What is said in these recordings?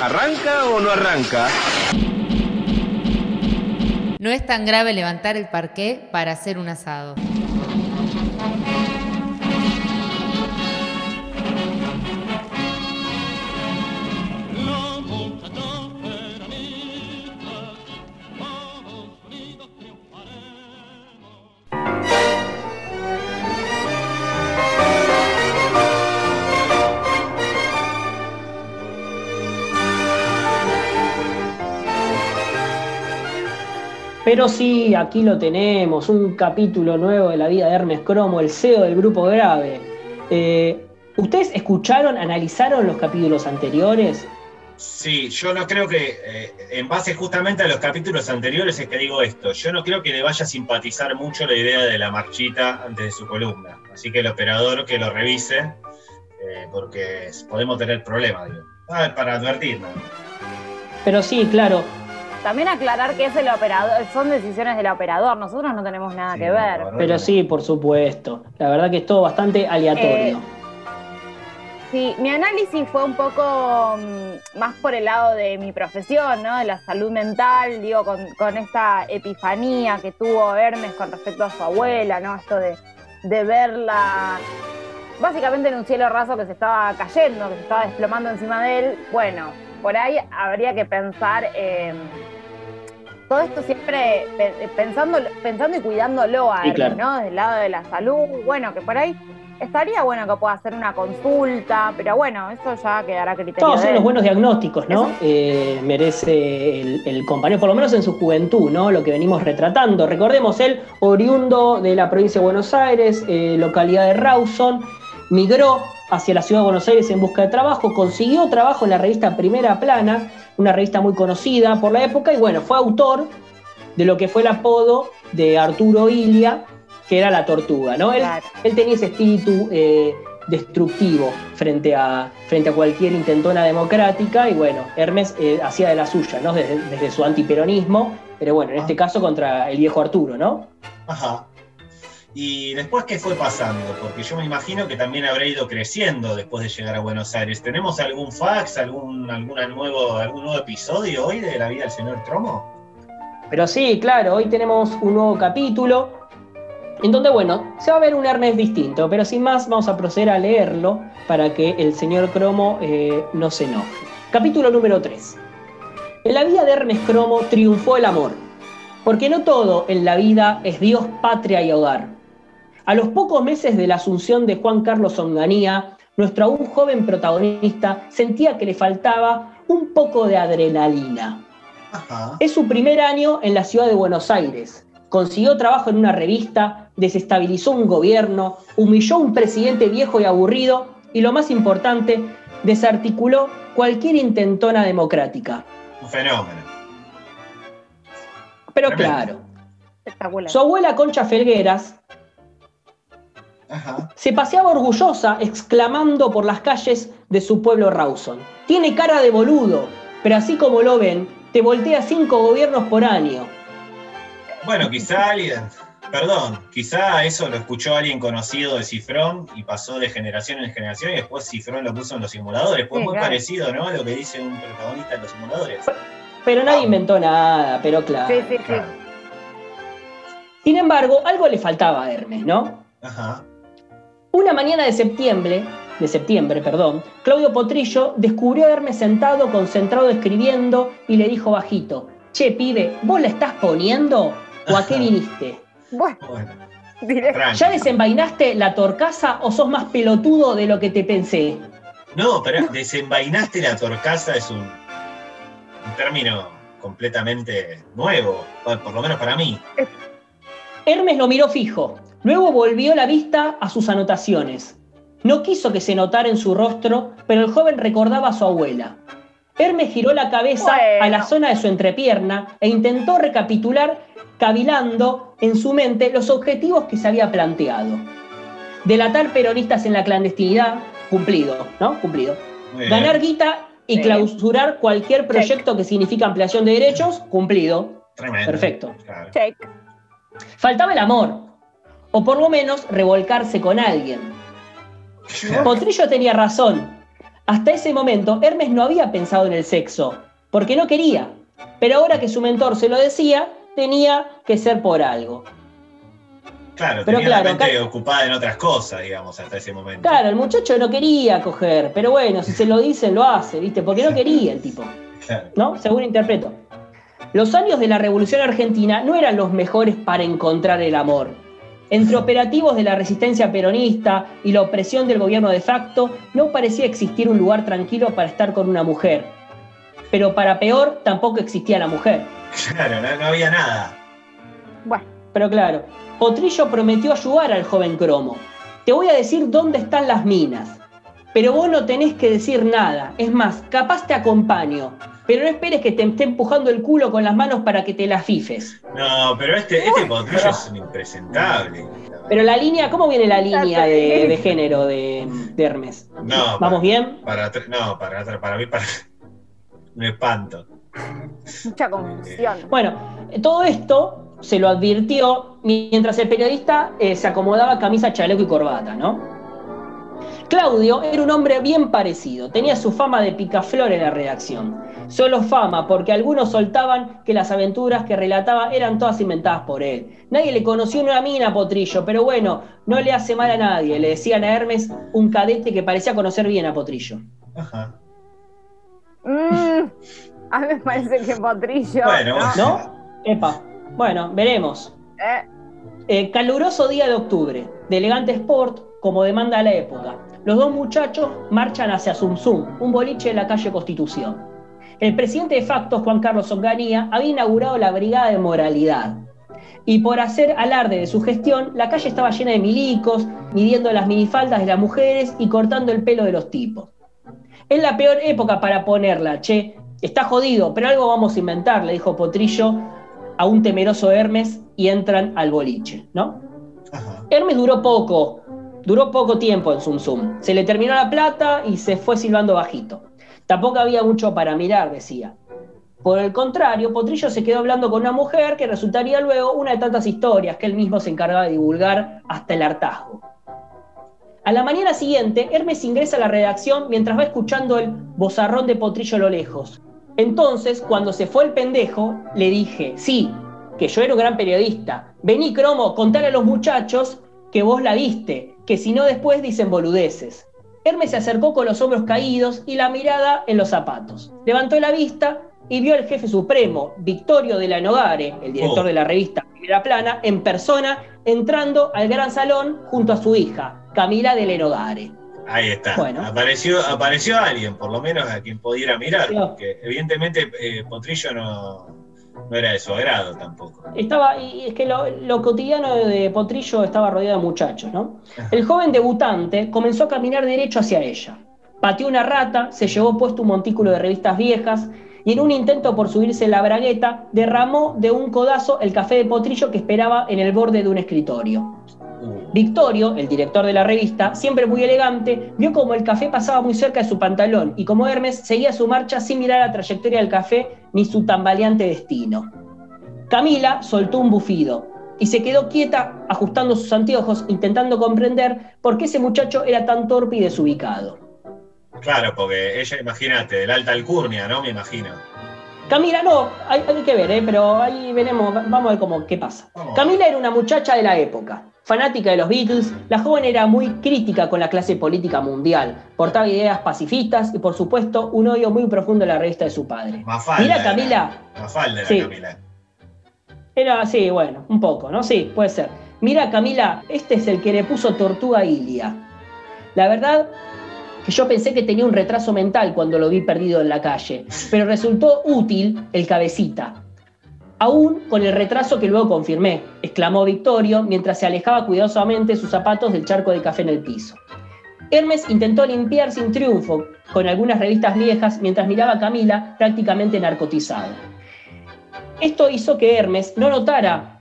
¿Arranca o no arranca? No es tan grave levantar el parqué para hacer un asado. Pero sí, aquí lo tenemos, un capítulo nuevo de la vida de Hermes Cromo, el CEO del grupo Grave. Eh, ¿Ustedes escucharon, analizaron los capítulos anteriores? Sí, yo no creo que, eh, en base justamente a los capítulos anteriores, es que digo esto. Yo no creo que le vaya a simpatizar mucho la idea de la marchita antes de su columna. Así que el operador que lo revise, eh, porque podemos tener problemas, digo. Ah, para advertirnos. Pero sí, claro, también aclarar que es el operador, son decisiones del operador, nosotros no tenemos nada que ver. Pero sí, por supuesto. La verdad que es todo bastante aleatorio. Eh, sí, mi análisis fue un poco mm, más por el lado de mi profesión, ¿no? De la salud mental, digo, con, esta epifanía que tuvo Hermes con respecto a su abuela, ¿no? Esto de, de verla básicamente en un cielo raso que se estaba cayendo, que se estaba desplomando encima de él. Bueno, por ahí habría que pensar, eh, todo esto siempre pensando, pensando y cuidándolo a él, ¿no? Del lado de la salud, bueno, que por ahí estaría bueno que pueda hacer una consulta, pero bueno, eso ya quedará criterio. Todos son los buenos diagnósticos, ¿no? Eh, merece el, compañero, por lo menos en su juventud, ¿no? Lo que venimos retratando. Recordemos, él, oriundo de la provincia de Buenos Aires, eh, localidad de Rawson, migró hacia la ciudad de Buenos Aires en busca de trabajo, consiguió trabajo en la revista Primera Plana, una revista muy conocida por la época, y bueno, fue autor de lo que fue el apodo de Arturo Ilia, que era la tortuga, ¿no? Él, tenía ese espíritu eh, destructivo frente a, frente a cualquier intentona democrática, y bueno, Hermes eh, hacía de la suya, ¿no? Desde, desde su antiperonismo, pero bueno, en este ah. caso contra el viejo Arturo, ¿no? Ajá. Y después, ¿qué fue pasando? Porque yo me imagino que también habrá ido creciendo después de llegar a Buenos Aires. ¿Tenemos algún fax, algún, alguna nuevo, algún nuevo episodio hoy de la vida del señor Tromo? Pero sí, claro, hoy tenemos un nuevo capítulo en donde, bueno, se va a ver un Hermes distinto, pero sin más vamos a proceder a leerlo para que el señor Cromo eh, no se enoje. Capítulo número 3. En la vida de Hermes Cromo triunfó el amor, porque no todo en la vida es Dios, patria y hogar. A los pocos meses de la asunción de Juan Carlos Onganía, nuestro aún joven protagonista sentía que le faltaba un poco de adrenalina. Es su primer año en la ciudad de Buenos Aires. Consiguió trabajo en una revista, desestabilizó un gobierno, humilló a un presidente viejo y aburrido y lo más importante, desarticuló cualquier intentona democrática. Un fenómeno. Pero claro, su abuela Concha Felgueras se paseaba orgullosa exclamando por las calles de su pueblo Rawson. Tiene cara de boludo, pero así como lo ven, te voltea cinco gobiernos por año. Bueno, quizá alguien, perdón, quizá eso lo escuchó alguien conocido de Cifrón y pasó de generación en generación y después Cifrón lo puso en los simuladores. Pues muy parecido, ¿no? A lo que dice un protagonista en los simuladores. Pero nadie inventó nada, pero claro. Sí, sí, sí. Sin embargo, algo le faltaba a Hermes, ¿no? Ajá. Una mañana de septiembre, de septiembre, perdón, Claudio Potrillo descubrió a Hermes sentado, concentrado, escribiendo y le dijo bajito, che, pibe, ¿vos la estás poniendo o a qué viniste? Bueno, ¿ya desenvainaste la torcaza o sos más pelotudo de lo que te pensé? No, pero desenvainaste la torcaza es un, un término completamente nuevo, por lo menos para mí. Hermes lo miró fijo, Luego volvió la vista a sus anotaciones. No quiso que se notara en su rostro, pero el joven recordaba a su abuela. Hermes giró la cabeza a la zona de su entrepierna e intentó recapitular, cavilando en su mente los objetivos que se había planteado. Delatar peronistas en la clandestinidad, cumplido, ¿no? Cumplido. Ganar guita y clausurar cualquier proyecto que significa ampliación de derechos, cumplido. Perfecto. Faltaba el amor, o por lo menos revolcarse con alguien. Potrillo tenía razón. Hasta ese momento, Hermes no había pensado en el sexo, porque no quería. Pero ahora que su mentor se lo decía, tenía que ser por algo. Claro, Pero tenía la claro, mente acá- ocupada en otras cosas, digamos, hasta ese momento. Claro, el muchacho no quería coger, pero bueno, si se lo dicen, lo hace, ¿viste? Porque no quería el tipo. Claro. ¿no? Según interpreto. Los años de la Revolución Argentina no eran los mejores para encontrar el amor. Entre operativos de la resistencia peronista y la opresión del gobierno de facto, no parecía existir un lugar tranquilo para estar con una mujer. Pero para peor, tampoco existía la mujer. Claro, no, no había nada. Bueno, Pero claro, Potrillo prometió ayudar al joven Cromo. Te voy a decir dónde están las minas. Pero vos no tenés que decir nada. Es más, capaz te acompaño. Pero no esperes que te esté empujando el culo con las manos para que te las fifes. No, pero este, este potrillo es un impresentable. Pero la línea, ¿cómo viene la línea de, género de, de Hermes? No, ¿Vamos bien? Para, no, para, para mí, para. Me espanto. mucha confusión. Bueno, todo esto se lo advirtió mientras el periodista eh, se acomodaba camisa, chaleco y corbata, ¿no? Claudio era un hombre bien parecido, tenía su fama de picaflor en la redacción. Solo fama, porque algunos soltaban que las aventuras que relataba eran todas inventadas por él. Nadie le conoció en una mina a Potrillo, pero bueno, no le hace mal a nadie, le decían a Hermes, un cadete que parecía conocer bien a Potrillo. Ajá. Mm, a mí me parece que Potrillo. Bueno, ¿no? ¿No? Epa, bueno, veremos. Eh, Eh, caluroso día de octubre, de elegante sport, como demanda la época. Los dos muchachos marchan hacia Zum Zum, un boliche en la calle Constitución. El presidente de facto, Juan Carlos Onganía, había inaugurado la Brigada de Moralidad. Y por hacer alarde de su gestión, la calle estaba llena de milicos, midiendo las minifaldas de las mujeres y cortando el pelo de los tipos. Es la peor época para ponerla, che. Está jodido, pero algo vamos a inventar, le dijo Potrillo a un temeroso Hermes y entran al boliche, ¿no? Ajá. Hermes duró poco, duró poco tiempo en Zum Zum. Se le terminó la plata y se fue silbando bajito. Tampoco había mucho para mirar, decía. Por el contrario, Potrillo se quedó hablando con una mujer que resultaría luego una de tantas historias que él mismo se encargaba de divulgar hasta el hartazgo. A la mañana siguiente, Hermes ingresa a la redacción mientras va escuchando el bozarrón de Potrillo a lo lejos. Entonces, cuando se fue el pendejo, le dije, sí, que yo era un gran periodista. Vení, Cromo, contale a los muchachos que vos la viste, que si no después dicen boludeces. Hermes se acercó con los hombros caídos y la mirada en los zapatos. Levantó la vista y vio al jefe supremo, Victorio de la Nogare, el director Oh. de la revista Primera Plana, en persona, entrando al gran salón junto a su hija, Camila de Lenogare. Ahí está. Bueno. Apareció, apareció alguien, por lo menos a quien pudiera mirar, porque evidentemente eh, Potrillo no, no era de su agrado tampoco. Estaba, y es que lo, cotidiano de Potrillo estaba rodeado de muchachos, ¿no? El joven debutante comenzó a caminar derecho hacia ella. Pateó una rata, se llevó puesto un montículo de revistas viejas y en un intento por subirse la bragueta, derramó de un codazo el café de Potrillo que esperaba en el borde de un escritorio. Victorio, el director de la revista, siempre muy elegante, vio como el café pasaba muy cerca de su pantalón y como Hermes seguía su marcha sin mirar la trayectoria del café ni su tambaleante destino. Camila soltó un bufido y se quedó quieta ajustando sus anteojos intentando comprender por qué ese muchacho era tan torpe y desubicado. claro, porque ella, imagínate, del alta alcurnia, ¿no? Me imagino. Camila, no, hay, hay que ver, ¿eh? pero ahí veremos, vamos a ver cómo, qué pasa. Vamos. Camila era una muchacha de la época, fanática de los Beatles, la joven era muy crítica con la clase política mundial, portaba ideas pacifistas y por supuesto un odio muy profundo a la revista de su padre. Mafalda. Mira era. Camila, Mafalda era Sí. Camila. era así, bueno, un poco, ¿no? Sí, puede ser. Mira Camila, este es el que le puso tortuga a Ilia. La verdad que yo pensé que tenía un retraso mental cuando lo vi perdido en la calle, pero resultó útil el cabecita. Aún con el retraso que luego confirmé, exclamó Victorio mientras se alejaba cuidadosamente sus zapatos del charco de café en el piso. Hermes intentó limpiar sin triunfo con algunas revistas viejas mientras miraba a Camila prácticamente narcotizado. Esto hizo que Hermes no notara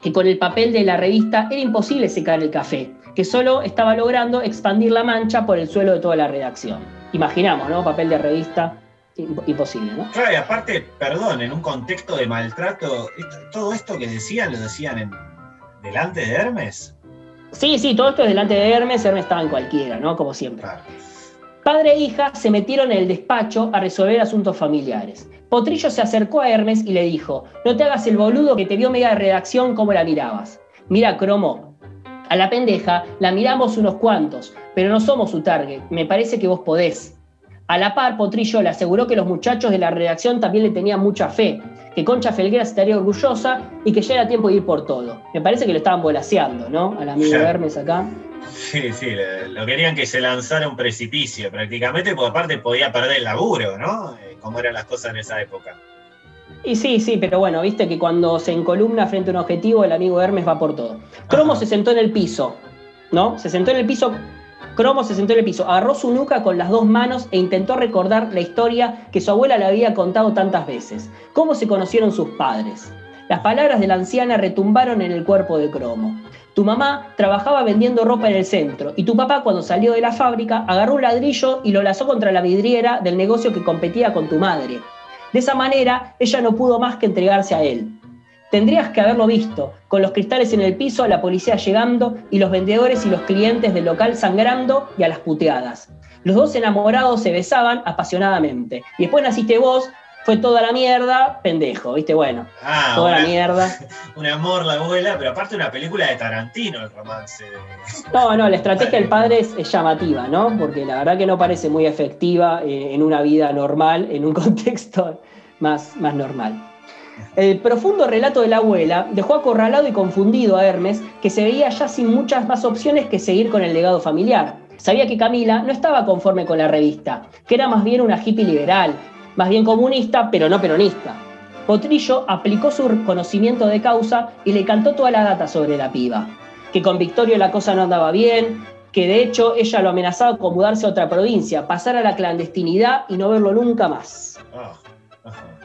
que con el papel de la revista era imposible secar el café, que solo estaba logrando expandir la mancha por el suelo de toda la redacción. Imaginamos, ¿no? Papel de revista, imposible, ¿no? Claro, y aparte, perdón, en un contexto de maltrato, esto- todo esto que decían, lo decían en, delante de Hermes. Sí, sí, todo esto es delante de Hermes, Hermes estaba en cualquiera, ¿no? Como siempre. Claro. Padre e hija se metieron en el despacho a resolver asuntos familiares. Potrillo se acercó a Hermes y le dijo, no te hagas el boludo que te vio media redacción como la mirabas. Mira, Cromo, a la pendeja la miramos unos cuantos, pero no somos su target, me parece que vos podés. A la par, Potrillo le aseguró que los muchachos de la redacción también le tenían mucha fe, que Concha Felguera estaría orgullosa y que ya era tiempo de ir por todo. Me parece que lo estaban volaseando, ¿no? Al amigo. Hermes acá. Sí, sí, lo querían que se lanzara un precipicio prácticamente, porque aparte podía perder el laburo, ¿no? Eh, Como eran las cosas en esa época. Y sí, sí, pero bueno, viste que cuando se encolumna frente a un objetivo, el amigo Hermes va por todo. Cromo Ajá. se sentó en el piso, ¿no? Se sentó en el piso. Cromo se sentó en el piso, agarró su nuca con las dos manos e intentó recordar la historia que su abuela le había contado tantas veces. Cómo se conocieron sus padres. Las palabras de la anciana retumbaron en el cuerpo de Cromo. Tu mamá trabajaba vendiendo ropa en el centro y tu papá cuando salió de la fábrica agarró un ladrillo y lo lazó contra la vidriera del negocio que competía con tu madre. De esa manera, ella no pudo más que entregarse a él. Tendrías que haberlo visto, con los cristales en el piso, la policía llegando y los vendedores y los clientes del local sangrando y a las puteadas. Los dos enamorados se besaban apasionadamente. Y después naciste vos, fue toda la mierda, pendejo, ¿viste? Bueno, Ah, toda la mierda. un amor la abuela, pero aparte una película de Tarantino, el romance. de- No, no, la estrategia del padre es, es llamativa, ¿no? Porque la verdad que no parece muy efectiva eh, en una vida normal, en un contexto más, más normal. El profundo relato de la abuela dejó acorralado y confundido a Hermes, que se veía ya sin muchas más opciones que seguir con el legado familiar. Sabía que Camila no estaba conforme con la revista, que era más bien una hippie liberal, más bien comunista, pero no peronista. Potrillo aplicó su conocimiento de causa y le cantó toda la data sobre la piba. Que con Victorio la cosa no andaba bien, que de hecho ella lo amenazaba con mudarse a otra provincia, pasar a la clandestinidad y no verlo nunca más. Ah, ajá.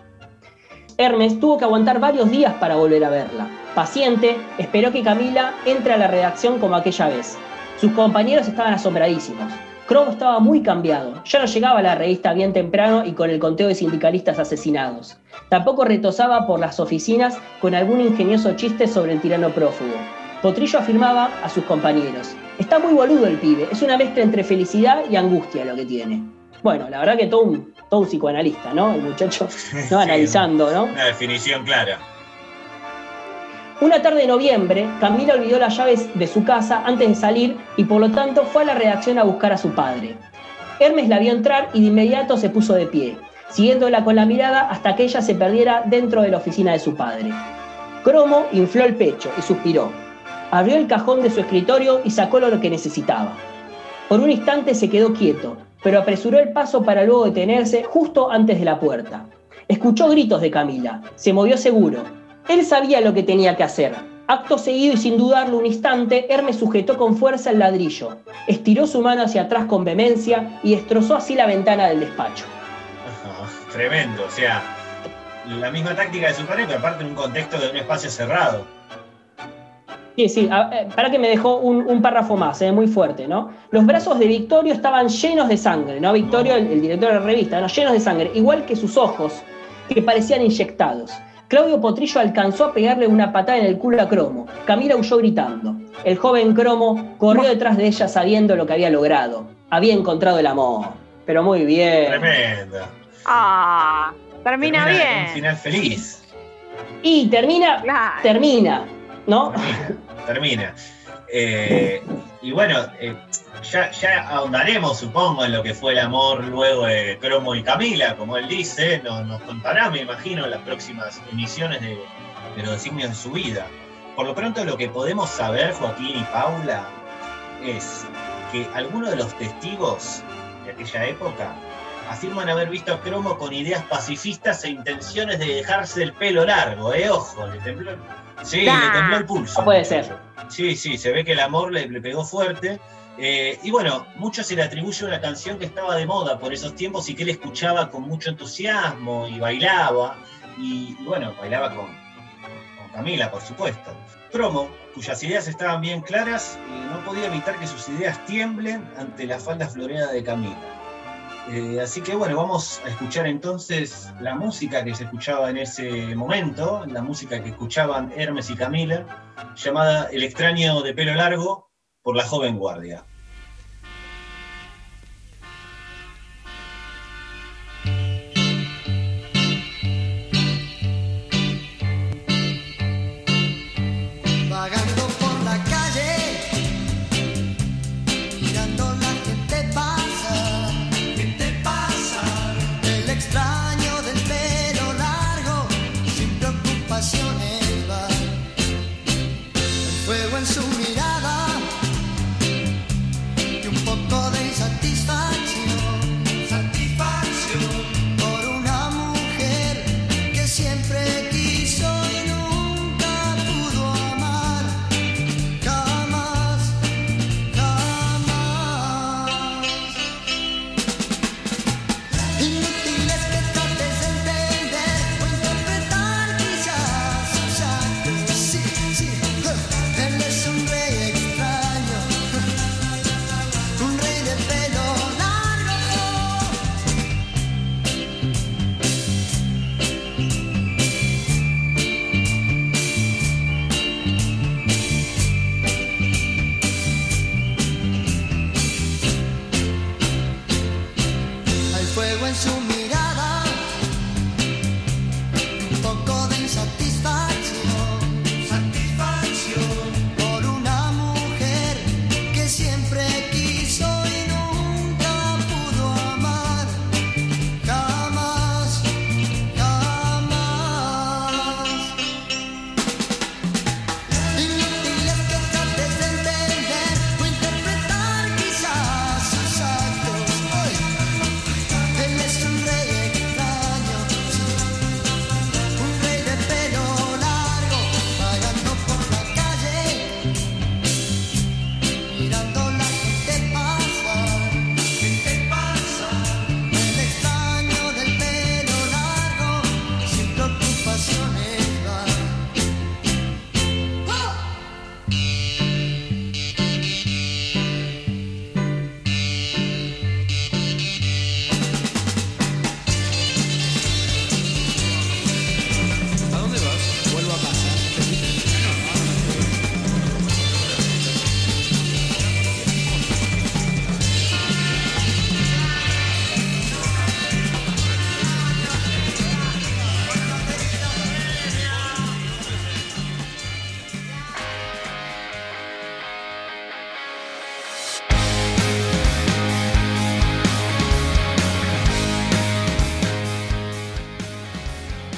Hermes tuvo que aguantar varios días para volver a verla. Paciente, esperó que Camila entre a la redacción como aquella vez. Sus compañeros estaban asombradísimos. Cromo estaba muy cambiado. Ya no llegaba a la revista bien temprano y con el conteo de sindicalistas asesinados. Tampoco retosaba por las oficinas con algún ingenioso chiste sobre el tirano prófugo. Potrillo afirmaba a sus compañeros. Está muy boludo el pibe, es una mezcla entre felicidad y angustia lo que tiene. Bueno, la verdad que todo un, todo un psicoanalista, ¿no? El muchacho, ¿no? Analizando, ¿no? Una definición clara. Una tarde de noviembre, Camila olvidó las llaves de su casa antes de salir y por lo tanto fue a la redacción a buscar a su padre. Hermes la vio entrar y de inmediato se puso de pie, siguiéndola con la mirada hasta que ella se perdiera dentro de la oficina de su padre. Cromo infló el pecho y suspiró. Abrió el cajón de su escritorio y sacó lo que necesitaba. Por un instante se quedó quieto, pero apresuró el paso para luego detenerse justo antes de la puerta. Escuchó gritos de Camila, se movió seguro. Él sabía lo que tenía que hacer. Acto seguido y sin dudarlo un instante, Hermes sujetó con fuerza el ladrillo, estiró su mano hacia atrás con vehemencia y destrozó así la ventana del despacho. Tremendo, o sea, la misma táctica de su padre, pero aparte en un contexto de un espacio cerrado. Sí, sí, eh, para que me dejó un, un párrafo más, eh, muy fuerte, ¿no? Los brazos de Victorio estaban llenos de sangre, ¿no? Victorio, el, el director de la revista, ¿no? Llenos de sangre, igual que sus ojos, que parecían inyectados. Claudio Potrillo alcanzó a pegarle una patada en el culo a Cromo. Camila huyó gritando. El joven Cromo corrió detrás de ella sabiendo lo que había logrado. Había encontrado el amor. Pero muy bien. Tremenda. Ah, termina, Un bien. final feliz. Y termina, Claro. termina, ¿no? Termina. Termina. Eh, y bueno, eh, ya, ya ahondaremos, supongo, en lo que fue el amor luego de Cromo y Camila, como él dice, nos, contará, me imagino, las próximas emisiones de, de los designios de su vida. Por lo pronto, lo que podemos saber, Joaquín y Paula, es que algunos de los testigos de aquella época afirman haber visto a Cromo con ideas pacifistas e intenciones de dejarse el pelo largo, ¿eh? Ojo, le tembló, sí, le tembló el pulso. No puede ser. Sí, sí, se ve que el amor le, le pegó fuerte. Eh, y bueno, mucho se le atribuye una canción que estaba de moda por esos tiempos y que él escuchaba con mucho entusiasmo y bailaba. Y, y bueno, bailaba con, con Camila, por supuesto. Cromo, cuyas ideas estaban bien claras, eh, no podía evitar que sus ideas tiemblen ante la falda floreada de Camila. Eh, así que bueno, vamos a escuchar entonces la música que se escuchaba en ese momento, la música que escuchaban Hermes y Camila, llamada El extraño de pelo largo por la joven guardia.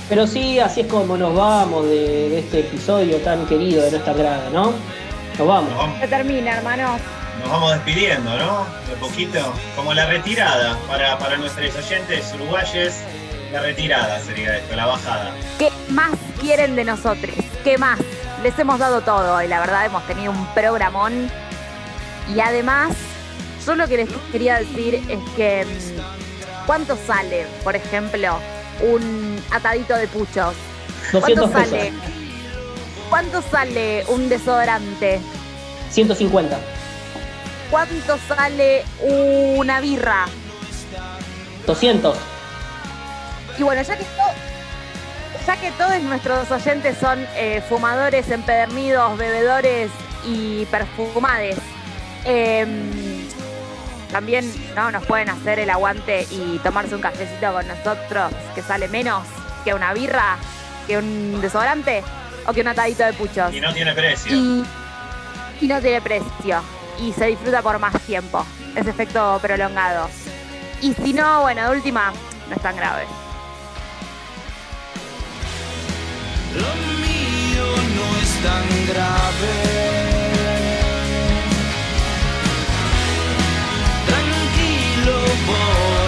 Pero sí, así es como nos vamos de, este episodio tan querido de nuestra grada, ¿no? Nos vamos. Se termina, hermano. Nos vamos despidiendo, ¿no? De poquito. Como la retirada para, para nuestros oyentes uruguayes. La retirada sería esto, la bajada. ¿Qué más quieren de nosotros? ¿Qué más? Les hemos dado todo y la verdad hemos tenido un programón. Y además, yo lo que les quería decir es que mm, ¿cuánto sale, por ejemplo, un atadito de puchos? ¿Cuánto sale? ¿Cuánto sale un desodorante? 150. ¿Cuánto sale una birra? 200. Y bueno, ya que, ya que todos nuestros oyentes son eh, fumadores, empedernidos, bebedores y perfumades, em, también ¿no? nos pueden hacer el aguante y tomarse un cafecito con nosotros que sale menos que una birra, que un desodorante o que un atadito de puchos. Y no tiene precio. Y, y no tiene precio. Y se disfruta por más tiempo. Ese efecto prolongado. Y si no, bueno, de última, no es tan grave. Lo mío no es tan grave. boy.